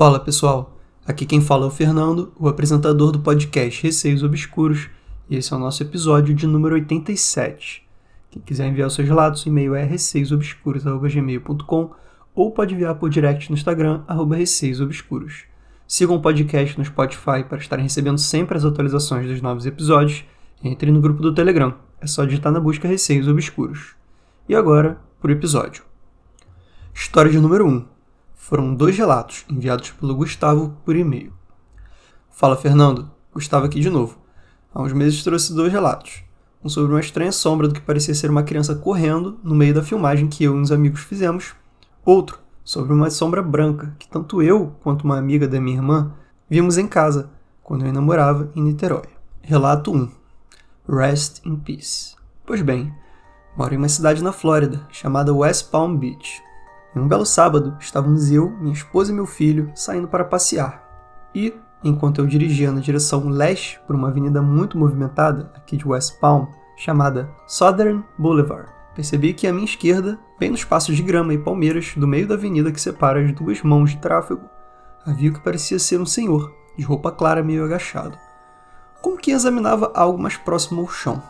Fala pessoal, aqui quem fala é o Fernando, o apresentador do podcast Receios Obscuros, e esse é o nosso episódio de número 87. Quem quiser enviar os seus relatos, o e-mail é receiosobscuros.gmail.com ou pode enviar por direct no Instagram, arroba receiosobscuros. Sigam o podcast no Spotify para estarem recebendo sempre as atualizações dos novos episódios entre no grupo do Telegram, é só digitar na busca Receios Obscuros. E agora, pro episódio. História de número 1 foram dois relatos enviados pelo Gustavo por e-mail. Fala Fernando, Gustavo aqui de novo. Há uns meses trouxe dois relatos. Um sobre uma estranha sombra do que parecia ser uma criança correndo no meio da filmagem que eu e uns amigos fizemos. Outro sobre uma sombra branca que tanto eu quanto uma amiga da minha irmã vimos em casa quando eu namorava em Niterói. Relato 1. Rest in Peace. Pois bem, moro em uma cidade na Flórida chamada West Palm Beach. Em um belo sábado, estávamos eu, minha esposa e meu filho saindo para passear. E, enquanto eu dirigia na direção leste por uma avenida muito movimentada aqui de West Palm, chamada Southern Boulevard, percebi que à minha esquerda, bem nos passos de grama e palmeiras do meio da avenida que separa as duas mãos de tráfego, havia o que parecia ser um senhor, de roupa clara meio agachado, como que examinava algo mais próximo ao chão.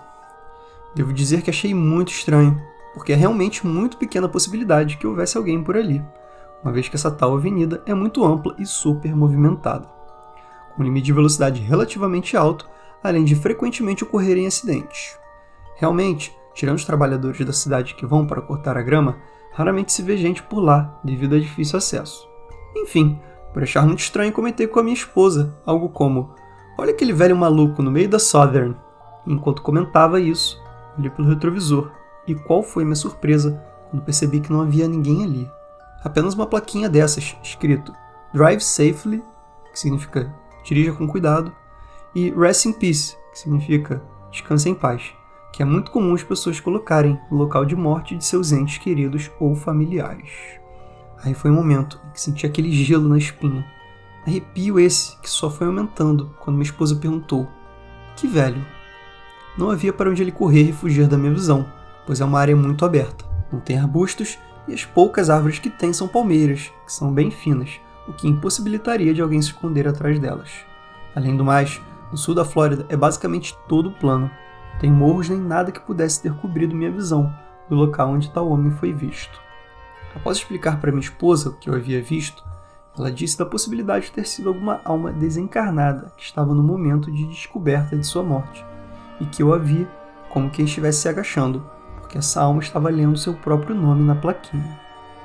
Devo dizer que achei muito estranho, porque é realmente muito pequena a possibilidade que houvesse alguém por ali, uma vez que essa tal avenida é muito ampla e super movimentada, com um limite de velocidade relativamente alto, além de frequentemente ocorrerem acidentes. Realmente, tirando os trabalhadores da cidade que vão para cortar a grama, raramente se vê gente por lá devido a difícil acesso. Enfim, por achar muito estranho, comentei com a minha esposa algo como: Olha aquele velho maluco no meio da Southern. enquanto comentava isso, olhei pelo retrovisor e qual foi minha surpresa quando percebi que não havia ninguém ali. Apenas uma plaquinha dessas, escrito Drive Safely, que significa dirija com cuidado, e Rest in Peace, que significa descanse em paz, que é muito comum as pessoas colocarem no local de morte de seus entes queridos ou familiares. Aí foi um momento em que senti aquele gelo na espinha. Arrepio esse que só foi aumentando quando minha esposa perguntou: Que velho? Não havia para onde ele correr e fugir da minha visão pois é uma área muito aberta. Não tem arbustos e as poucas árvores que tem são palmeiras, que são bem finas, o que impossibilitaria de alguém se esconder atrás delas. Além do mais, o sul da Flórida é basicamente todo plano. Não tem morros nem nada que pudesse ter cobrido minha visão do local onde tal homem foi visto. Após explicar para minha esposa o que eu havia visto, ela disse da possibilidade de ter sido alguma alma desencarnada que estava no momento de descoberta de sua morte, e que eu a vi como quem estivesse se agachando que essa alma estava lendo seu próprio nome na plaquinha.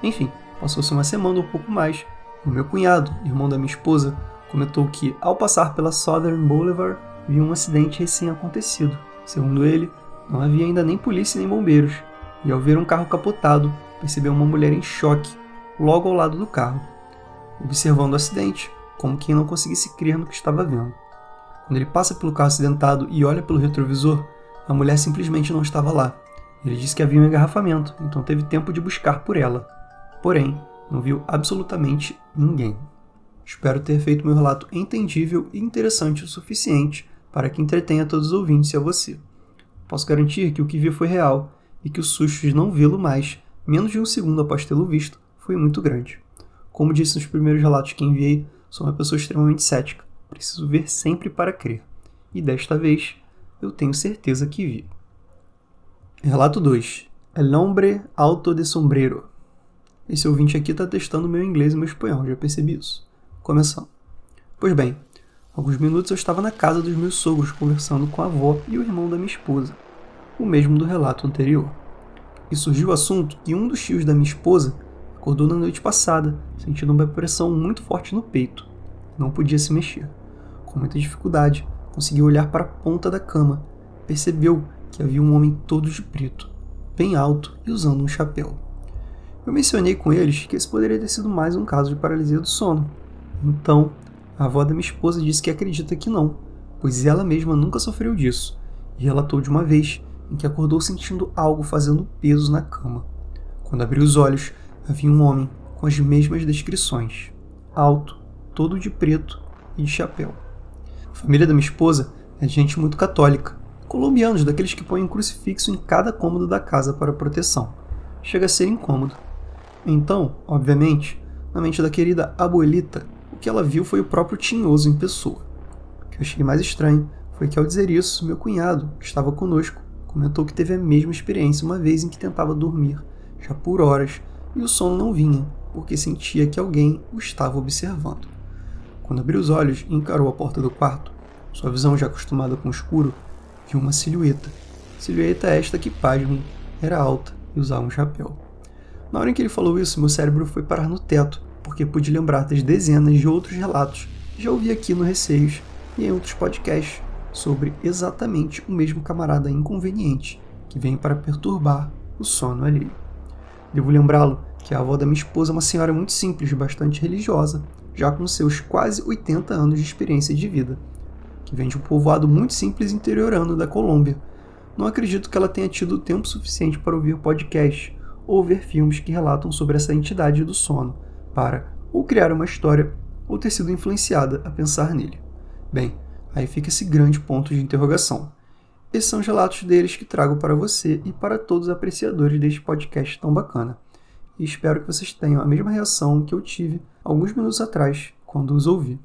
Enfim, passou-se uma semana ou um pouco mais, e o meu cunhado, irmão da minha esposa, comentou que, ao passar pela Southern Boulevard, viu um acidente recém-acontecido. Segundo ele, não havia ainda nem polícia nem bombeiros, e ao ver um carro capotado, percebeu uma mulher em choque logo ao lado do carro, observando o acidente, como quem não conseguisse crer no que estava vendo. Quando ele passa pelo carro acidentado e olha pelo retrovisor, a mulher simplesmente não estava lá. Ele disse que havia um engarrafamento, então teve tempo de buscar por ela. Porém, não viu absolutamente ninguém. Espero ter feito meu relato entendível e interessante o suficiente para que entretenha todos os ouvintes e a você. Posso garantir que o que vi foi real e que o susto de não vê-lo mais, menos de um segundo após tê-lo visto, foi muito grande. Como disse nos primeiros relatos que enviei, sou uma pessoa extremamente cética. Preciso ver sempre para crer. E desta vez, eu tenho certeza que vi. Relato 2. El hombre alto de sombrero. Esse ouvinte aqui está testando meu inglês e meu espanhol, já percebi isso. Começando. Pois bem, alguns minutos eu estava na casa dos meus sogros conversando com a avó e o irmão da minha esposa, o mesmo do relato anterior. E surgiu o assunto que um dos tios da minha esposa acordou na noite passada, sentindo uma pressão muito forte no peito. Não podia se mexer. Com muita dificuldade, conseguiu olhar para a ponta da cama. Percebeu que havia um homem todo de preto, bem alto e usando um chapéu. Eu mencionei com eles que esse poderia ter sido mais um caso de paralisia do sono. Então, a avó da minha esposa disse que acredita que não, pois ela mesma nunca sofreu disso, e relatou de uma vez em que acordou sentindo algo fazendo peso na cama. Quando abriu os olhos, havia um homem com as mesmas descrições: alto, todo de preto e de chapéu. A família da minha esposa é gente muito católica, colombianos, daqueles que põem um crucifixo em cada cômodo da casa para proteção. Chega a ser incômodo. Então, obviamente, na mente da querida abuelita, o que ela viu foi o próprio Tinhoso em pessoa. O que eu achei mais estranho foi que ao dizer isso, meu cunhado, que estava conosco, comentou que teve a mesma experiência uma vez em que tentava dormir, já por horas, e o sono não vinha, porque sentia que alguém o estava observando. Quando abriu os olhos e encarou a porta do quarto, sua visão já acostumada com o escuro, viu uma silhueta. Silhueta esta que, pasmem, era alta e usava um chapéu. Na hora em que ele falou isso, meu cérebro foi parar no teto, porque pude lembrar das dezenas de outros relatos que já ouvi aqui no Receios e em outros podcasts sobre exatamente o mesmo camarada inconveniente que vem para perturbar o sono alheio. Devo lembrá-lo que a avó da minha esposa é uma senhora muito simples, bastante religiosa, já com seus quase 80 anos de experiência de vida, que vem de um povoado muito simples interiorano da Colômbia. Não acredito que ela tenha tido tempo suficiente para ouvir podcast ou ver filmes que relatam sobre essa entidade do sono, para ou criar uma história ou ter sido influenciada a pensar nele. Bem, Aí fica esse grande ponto de interrogação. Esses são os relatos deles que trago para você e para todos os apreciadores deste podcast tão bacana. E espero que vocês tenham a mesma reação que eu tive alguns minutos atrás quando os ouvi.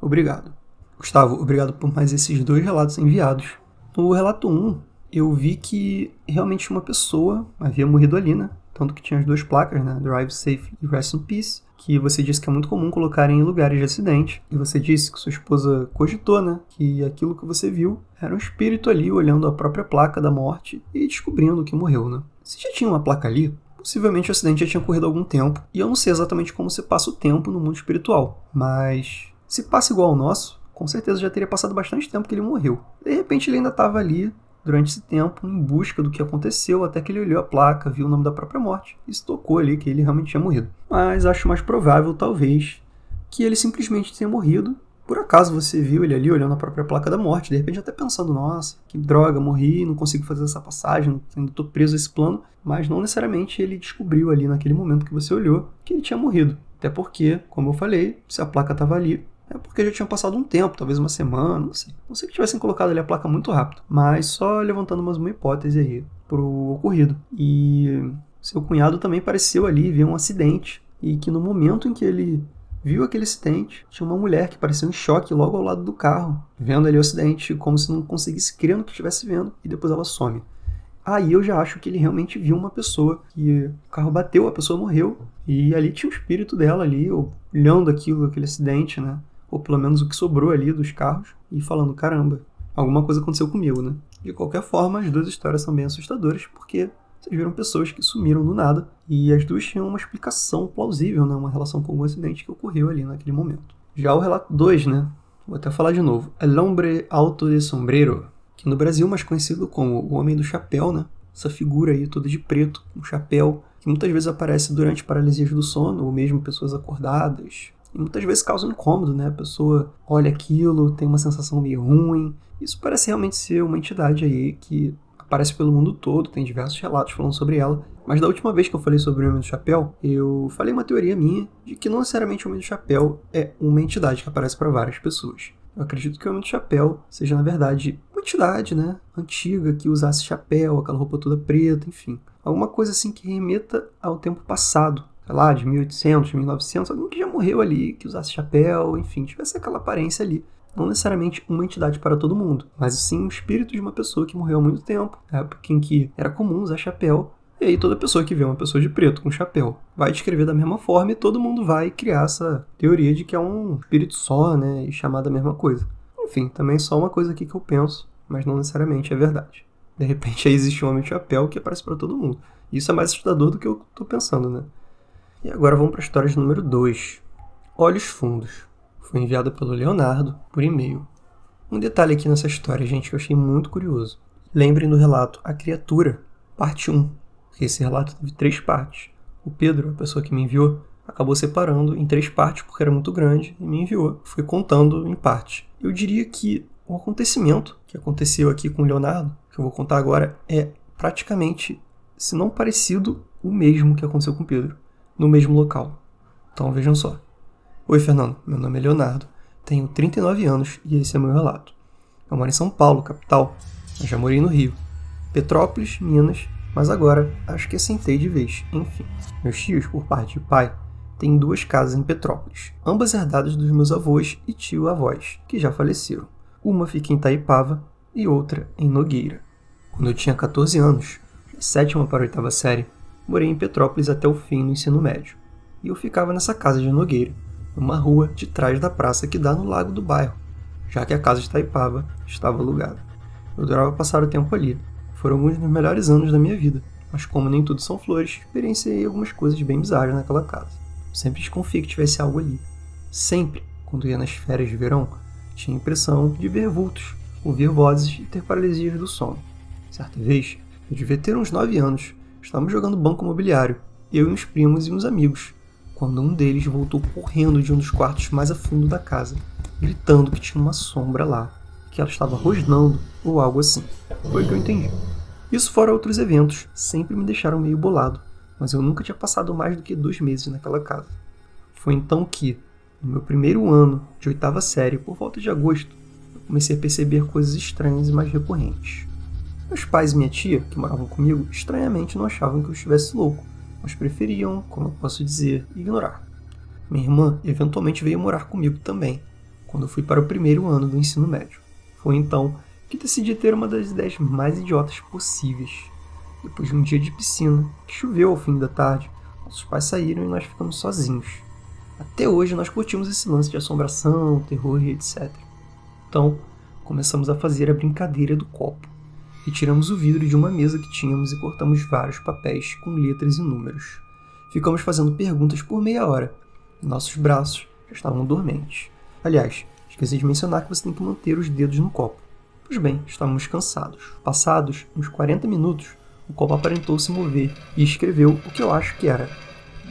Obrigado. Gustavo, obrigado por mais esses dois relatos enviados. No relato 1, eu vi que realmente uma pessoa havia morrido ali, né? Tanto que tinha as duas placas, né? Drive Safe e Rest in Peace que você disse que é muito comum colocar em lugares de acidente. E você disse que sua esposa cogitou, né? Que aquilo que você viu era um espírito ali olhando a própria placa da morte e descobrindo que morreu, né? Se já tinha uma placa ali, possivelmente o acidente já tinha ocorrido há algum tempo. E eu não sei exatamente como se passa o tempo no mundo espiritual. Mas se passa igual ao nosso, com certeza já teria passado bastante tempo que ele morreu. De repente ele ainda estava ali durante esse tempo em busca do que aconteceu, até que ele olhou a placa, viu o nome da própria morte e se tocou ali que ele realmente tinha morrido. Mas acho mais provável, talvez, que ele simplesmente tenha morrido. Por acaso você viu ele ali olhando a própria placa da morte, de repente até pensando, nossa, que droga, morri, não consigo fazer essa passagem, ainda estou preso a esse plano, mas não necessariamente ele descobriu ali naquele momento que você olhou que ele tinha morrido. Até porque, como eu falei, se a placa estava ali, é porque já tinha passado um tempo, talvez uma semana, não sei. Não sei que tivessem colocado ali a placa muito rápido, mas só levantando mais uma hipótese aí pro ocorrido. E seu cunhado também pareceu ali ver um acidente e que no momento em que ele viu aquele acidente, tinha uma mulher que pareceu em choque logo ao lado do carro, vendo ali o acidente como se não conseguisse crer no que estivesse vendo e depois ela some. Aí eu já acho que ele realmente viu uma pessoa que o carro bateu, a pessoa morreu e ali tinha o espírito dela ali olhando aquilo, aquele acidente, né? Ou pelo menos o que sobrou ali dos carros, e falando: caramba, alguma coisa aconteceu comigo, né? De qualquer forma, as duas histórias são bem assustadoras, porque vocês viram pessoas que sumiram do nada, e as duas tinham uma explicação plausível, né? Uma relação com algum acidente que ocorreu ali naquele momento. Já o relato 2, né? Vou até falar de novo. El hombre alto de sombrero, que no Brasil é mais conhecido como o Homem do Chapéu, né? Essa figura aí toda de preto, um chapéu, que muitas vezes aparece durante paralisias do sono, ou mesmo pessoas acordadas, e muitas vezes causa incômodo, né? A pessoa olha aquilo, tem uma sensação meio ruim. Isso parece realmente ser uma entidade aí que aparece pelo mundo todo, tem diversos relatos falando sobre ela. Mas da última vez que eu falei sobre o Homem do Chapéu, eu falei uma teoria minha de que não necessariamente o Homem do Chapéu é uma entidade que aparece para várias pessoas. Eu acredito que o Homem do Chapéu seja, na verdade, uma entidade, né? Antiga, que usasse chapéu, aquela roupa toda preta, enfim. Alguma coisa assim que remeta ao tempo passado, sei lá, de 1800, 1900, alguém que já morreu ali, que usasse chapéu, enfim, tivesse aquela aparência ali. Não necessariamente uma entidade para todo mundo, mas sim o espírito de uma pessoa que morreu há muito tempo, época em que era comum usar chapéu, e aí toda pessoa que vê uma pessoa de preto com chapéu vai descrever da mesma forma e todo mundo vai criar essa teoria de que é um espírito só, né, e chamar da mesma coisa. Enfim, também só uma coisa aqui que eu penso, mas não necessariamente é verdade. De repente aí existe um homem de chapéu que aparece para todo mundo. Isso é mais assustador do que eu tô pensando, né? E agora vamos para a história de número 2. Olhos Fundos. Foi enviada pelo Leonardo por e-mail. Um detalhe aqui nessa história, gente, que eu achei muito curioso. Lembrem do relato A Criatura, parte 1. Esse relato teve três partes. O Pedro, a pessoa que me enviou, acabou separando em três partes porque era muito grande e me enviou. Fui contando em partes. Eu diria que o acontecimento que aconteceu aqui com o Leonardo, que eu vou contar agora, é praticamente, se não parecido, o mesmo que aconteceu com o Pedro no mesmo local. Então vejam só. Oi, Fernando. Meu nome é Leonardo. Tenho 39 anos e esse é meu relato. Eu moro em São Paulo, capital. Eu já morei no Rio. Petrópolis, Minas, mas agora acho que assentei de vez. Enfim, meus tios, por parte de pai, tem duas casas em Petrópolis, ambas herdadas dos meus avós e tio-avós, que já faleceram. Uma fica em Taipava e outra em Nogueira. Quando eu tinha 14 anos, sétima para a oitava série, morei em Petrópolis até o fim do ensino médio. E eu ficava nessa casa de Nogueira, numa rua de trás da praça que dá no lago do bairro, já que a casa de Taipava estava alugada. Eu adorava passar o tempo ali. Foram alguns dos melhores anos da minha vida, mas como nem tudo são flores, experienciei algumas coisas bem bizarras naquela casa. sempre desconfiei que tivesse algo ali. Sempre, quando ia nas férias de verão, tinha a impressão de ver vultos, ouvir vozes e ter paralisias do sono. Certa vez, eu devia ter uns 9 anos. Estávamos jogando banco imobiliário, eu e uns primos e uns amigos, quando um deles voltou correndo de um dos quartos mais a fundo da casa, gritando que tinha uma sombra lá, que ela estava rosnando ou algo assim. Foi o que eu entendi. Isso fora outros eventos, sempre me deixaram meio bolado, mas eu nunca tinha passado mais do que dois meses naquela casa. Foi então que, no meu primeiro ano de oitava série, por volta de agosto, eu comecei a perceber coisas estranhas e mais recorrentes. Meus pais e minha tia, que moravam comigo, estranhamente não achavam que eu estivesse louco, mas preferiam, como eu posso dizer, ignorar. Minha irmã eventualmente veio morar comigo também, quando eu fui para o primeiro ano do ensino médio. Foi então que decidi ter uma das ideias mais idiotas possíveis. Depois de um dia de piscina, que choveu ao fim da tarde, nossos pais saíram e nós ficamos sozinhos. Até hoje nós curtimos esse lance de assombração, terror e etc. Então, começamos a fazer a brincadeira do copo. Retiramos o vidro de uma mesa que tínhamos e cortamos vários papéis com letras e números. Ficamos fazendo perguntas por meia hora nossos braços já estavam dormentes. Aliás, esqueci de mencionar que você tem que manter os dedos no copo. Pois bem, estávamos cansados. Passados uns 40 minutos, o copo aparentou se mover e escreveu o que eu acho que era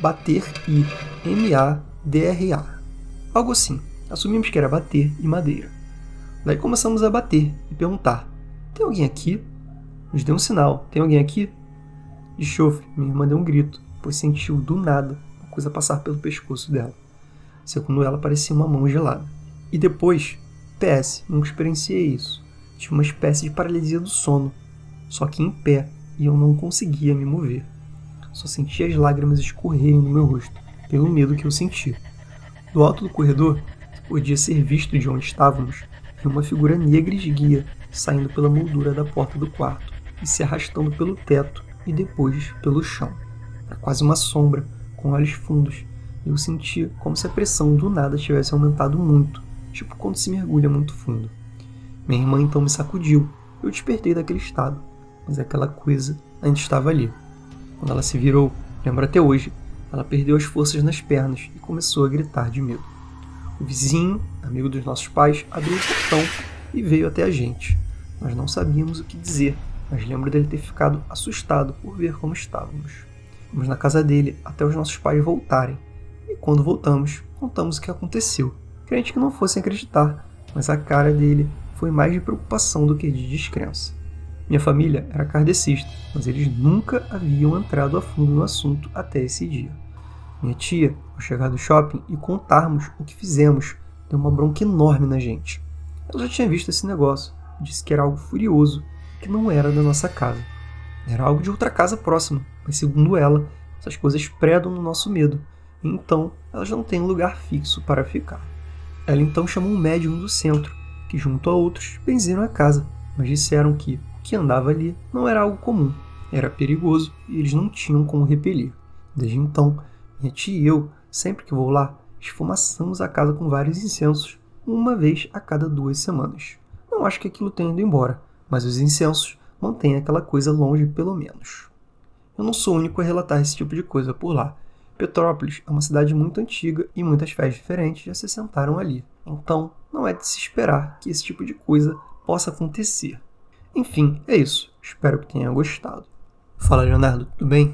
bater e M-A-D-R-A. Algo assim. Assumimos que era bater e madeira. Daí começamos a bater e perguntar: tem alguém aqui? Nos deu um sinal. Tem alguém aqui? De chofre, minha irmã deu um grito, pois sentiu do nada uma coisa passar pelo pescoço dela. Segundo ela, parecia uma mão gelada. E depois, PS, nunca experienciei isso. Tive uma espécie de paralisia do sono, só que em pé, e eu não conseguia me mover. Só sentia as lágrimas escorrerem no meu rosto, pelo medo que eu sentia. Do alto do corredor, podia ser visto de onde estávamos, uma figura negra esguia saindo pela moldura da porta do quarto e se arrastando pelo teto e depois pelo chão. Era quase uma sombra, com olhos fundos, e eu sentia como se a pressão do nada tivesse aumentado muito, tipo quando se mergulha muito fundo. Minha irmã então me sacudiu. Eu despertei daquele estado, mas aquela coisa ainda estava ali. Quando ela se virou, lembro até hoje, ela perdeu as forças nas pernas e começou a gritar de medo. O vizinho, amigo dos nossos pais, abriu o portão e veio até a gente. Nós não sabíamos o que dizer, mas lembro dele ter ficado assustado por ver como estávamos. Fomos na casa dele até os nossos pais voltarem, e quando voltamos, contamos o que aconteceu. Crente que não fosse acreditar, mas a cara dele foi mais de preocupação do que de descrença. Minha família era kardecista, mas eles nunca haviam entrado a fundo no assunto até esse dia. Minha tia, ao chegar do shopping e contarmos o que fizemos, deu uma bronca enorme na gente. Ela já tinha visto esse negócio. Disse que era algo furioso, que não era da nossa casa. Era algo de outra casa próxima, mas segundo ela, essas coisas predam no nosso medo, então elas não têm um lugar fixo para ficar. Ela então chamou um médium do centro, que junto a outros benzeram a casa, mas disseram que o que andava ali não era algo comum, era perigoso e eles não tinham como repelir. Desde então, minha tia e eu, sempre que vou lá, esfumaçamos a casa com vários incensos uma vez a cada duas semanas. Não acho que aquilo tenha ido embora, mas os incensos mantêm aquela coisa longe pelo menos. Eu não sou o único a relatar esse tipo de coisa por lá. Petrópolis é uma cidade muito antiga e muitas fés diferentes já se assentaram ali. Então, não é de se esperar que esse tipo de coisa possa acontecer. Enfim, é isso. Espero que tenha gostado. Fala, Leonardo, tudo bem?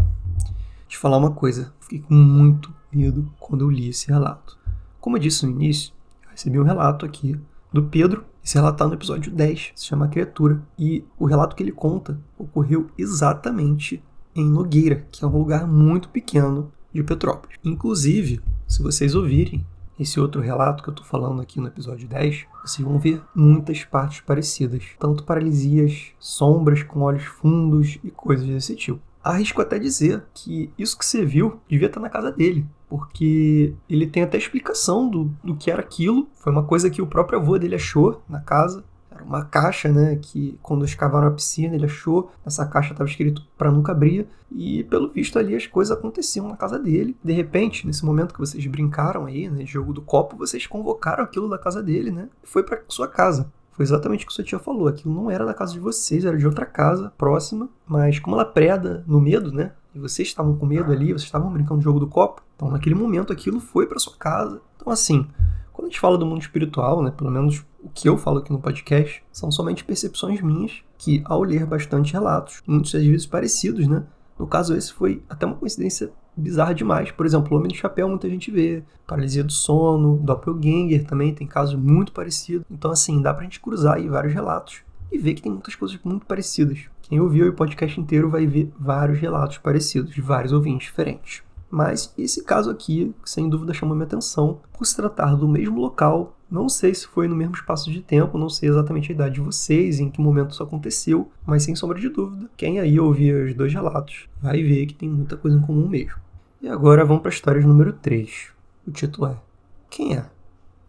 Te falar uma coisa, fiquei com muito medo quando eu li esse relato. Como eu disse no início, recebi um relato aqui do Pedro. Esse relato está no episódio 10, se chama Criatura. E o relato que ele conta ocorreu exatamente em Nogueira, que é um lugar muito pequeno de Petrópolis. Inclusive, se vocês ouvirem esse outro relato que eu estou falando aqui no episódio 10, vocês vão ver muitas partes parecidas, tanto paralisias, sombras com olhos fundos e coisas desse tipo. Arrisco até dizer que isso que você viu devia estar na casa dele, porque ele tem até explicação do, do que era aquilo. Foi uma coisa que o próprio avô dele achou na casa. Era uma caixa, né? Que quando escavaram a piscina, ele achou. Nessa caixa estava escrito para nunca abrir. E pelo visto ali as coisas aconteciam na casa dele. De repente, nesse momento que vocês brincaram aí, né? Jogo do copo, vocês convocaram aquilo da casa dele, né? E foi para sua casa. Foi exatamente o que sua tia falou. Aquilo não era da casa de vocês, era de outra casa próxima. Mas como ela preda no medo, né? E vocês estavam com medo ali, vocês estavam brincando no jogo do copo. Então, naquele momento, aquilo foi para sua casa. Então, assim, quando a gente fala do mundo espiritual, né? Pelo menos o que eu falo aqui no podcast, são somente percepções minhas que, ao ler bastante relatos, muitas vezes parecidos, né? No caso, esse foi até uma coincidência bizarra demais. Por exemplo, o Homem do Chapéu muita gente vê, paralisia do sono, Doppelganger também tem casos muito parecidos. Então, assim, dá pra gente cruzar aí vários relatos e ver que tem muitas coisas muito parecidas. Quem ouviu o podcast inteiro vai ver vários relatos parecidos, de vários ouvintes diferentes. Mas esse caso aqui, sem dúvida, chamou minha atenção por se tratar do mesmo local. Não sei se foi no mesmo espaço de tempo, não sei exatamente a idade de vocês, em que momento isso aconteceu, mas sem sombra de dúvida, quem aí ouvir os dois relatos vai ver que tem muita coisa em comum mesmo. E agora vamos para a história número 3. O título é Quem é?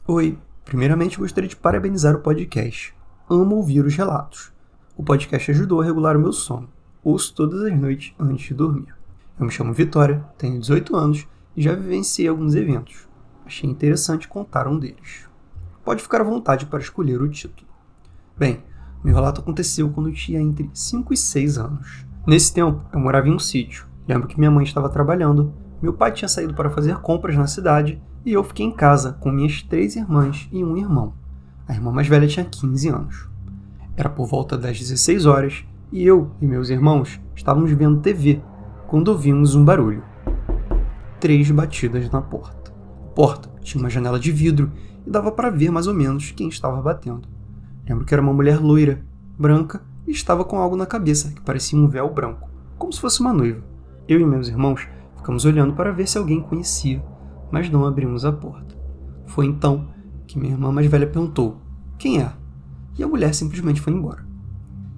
Oi, primeiramente gostaria de parabenizar o podcast. Amo ouvir os relatos. O podcast ajudou a regular o meu sono. Ouço todas as noites antes de dormir. Eu me chamo Vitória, tenho 18 anos e já vivenciei alguns eventos. Achei interessante contar um deles. Pode ficar à vontade para escolher o título. Bem, meu relato aconteceu quando eu tinha entre 5 e 6 anos. Nesse tempo, eu morava em um sítio Lembro que minha mãe estava trabalhando, meu pai tinha saído para fazer compras na cidade e eu fiquei em casa com minhas três irmãs e um irmão. A irmã mais velha tinha 15 anos. Era por volta das 16 horas e eu e meus irmãos estávamos vendo TV quando ouvimos um barulho. Três batidas na porta. A porta tinha uma janela de vidro e dava para ver mais ou menos quem estava batendo. Lembro que era uma mulher loira, branca e estava com algo na cabeça que parecia um véu branco, como se fosse uma noiva. Eu e meus irmãos ficamos olhando para ver se alguém conhecia, mas não abrimos a porta. Foi então que minha irmã mais velha perguntou: Quem é? E a mulher simplesmente foi embora.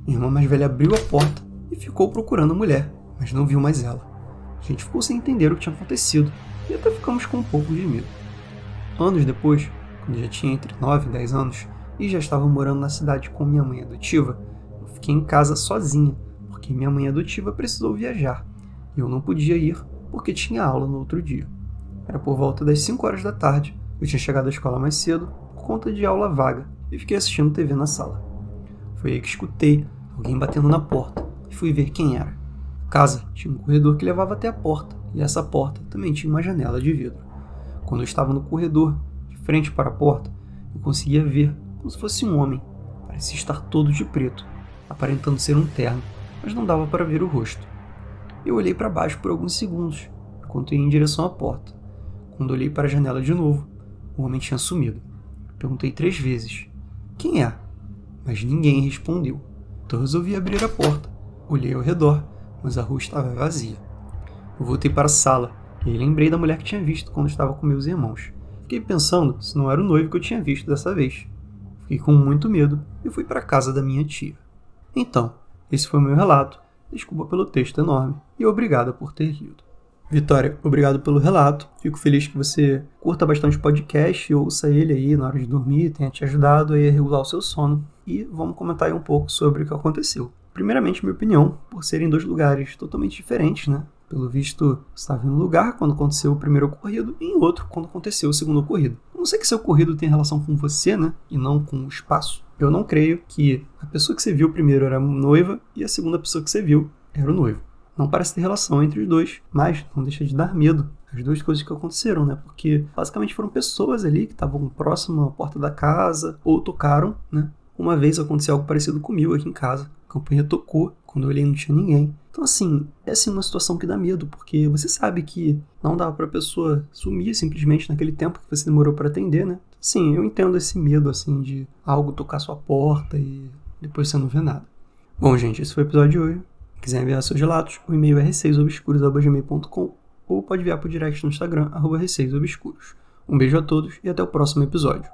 Minha irmã mais velha abriu a porta e ficou procurando a mulher, mas não viu mais ela. A gente ficou sem entender o que tinha acontecido e até ficamos com um pouco de medo. Anos depois, quando já tinha entre 9 e 10 anos e já estava morando na cidade com minha mãe adotiva, eu fiquei em casa sozinha, porque minha mãe adotiva precisou viajar e eu não podia ir porque tinha aula no outro dia. Era por volta das 5 horas da tarde, eu tinha chegado à escola mais cedo por conta de aula vaga e fiquei assistindo TV na sala. Foi aí que escutei alguém batendo na porta e fui ver quem era. Casa tinha um corredor que levava até a porta e essa porta também tinha uma janela de vidro. Quando eu estava no corredor, de frente para a porta, eu conseguia ver como se fosse um homem. Parecia estar todo de preto, aparentando ser um terno, mas não dava para ver o rosto. Eu olhei para baixo por alguns segundos, enquanto ia em direção à porta. Quando olhei para a janela de novo, o homem tinha sumido. Perguntei três vezes: Quem é? Mas ninguém respondeu. Então resolvi abrir a porta. Olhei ao redor, mas a rua estava vazia. Eu voltei para a sala e lembrei da mulher que tinha visto quando estava com meus irmãos. Fiquei pensando se não era o noivo que eu tinha visto dessa vez. Fiquei com muito medo e fui para a casa da minha tia. Então, esse foi o meu relato Desculpa pelo texto enorme e obrigada por ter lido. Vitória, obrigado pelo relato. Fico feliz que você curta bastante o podcast, ouça ele aí na hora de dormir, tenha te ajudado a regular o seu sono. E vamos comentar aí um pouco sobre o que aconteceu. Primeiramente, minha opinião, por serem dois lugares totalmente diferentes, né? Pelo visto, você estava em um lugar quando aconteceu o primeiro ocorrido e em outro quando aconteceu o segundo ocorrido. Não sei que seu ocorrido tem relação com você, né? E não com o espaço. Eu não creio que a pessoa que você viu primeiro era noiva e a segunda pessoa que você viu era o noivo. Não parece ter relação entre os dois, mas não deixa de dar medo as duas coisas que aconteceram, né? Porque basicamente foram pessoas ali que estavam próximo à porta da casa ou tocaram, né? Uma vez aconteceu algo parecido comigo aqui em casa. A campanha tocou, quando eu olhei não tinha ninguém. Então, assim, é assim uma situação que dá medo, porque você sabe que não dá pra pessoa sumir simplesmente naquele tempo que você demorou para atender, né? Sim, eu entendo esse medo, assim, de algo tocar sua porta e depois você não vê nada. Bom, gente, esse foi o episódio de hoje. Se quiser enviar seus relatos, o e-mail é receiosobscuros.gmail.com ou pode enviar por direct no Instagram, arroba. Um beijo a todos e até o próximo episódio.